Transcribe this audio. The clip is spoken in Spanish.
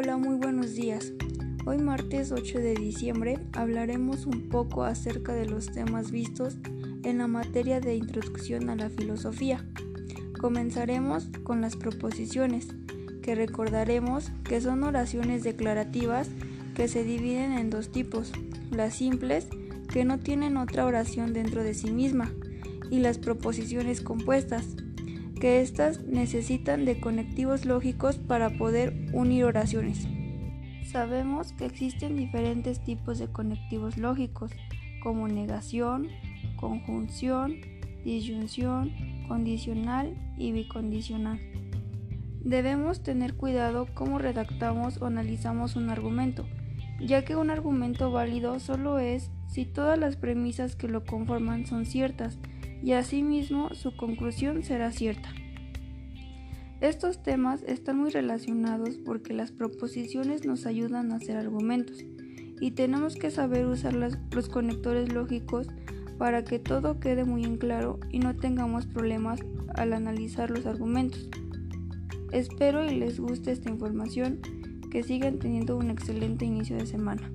Hola, muy buenos días. Hoy martes 8 de diciembre hablaremos un poco acerca de los temas vistos en la materia de introducción a la filosofía. Comenzaremos con las proposiciones, que recordaremos que son oraciones declarativas que se dividen en dos tipos, las simples, que no tienen otra oración dentro de sí misma, y las proposiciones compuestas, que éstas necesitan de conectivos lógicos para poder unir oraciones. Sabemos que existen diferentes tipos de conectivos lógicos, como negación, conjunción, disyunción, condicional y bicondicional. Debemos tener cuidado cómo redactamos o analizamos un argumento, ya que un argumento válido solo es si todas las premisas que lo conforman son ciertas y asimismo su conclusión será cierta. Estos temas están muy relacionados porque las proposiciones nos ayudan a hacer argumentos y tenemos que saber usar los conectores lógicos para que todo quede muy en claro y no tengamos problemas al analizar los argumentos. Espero y les guste esta información, que sigan teniendo un excelente inicio de semana.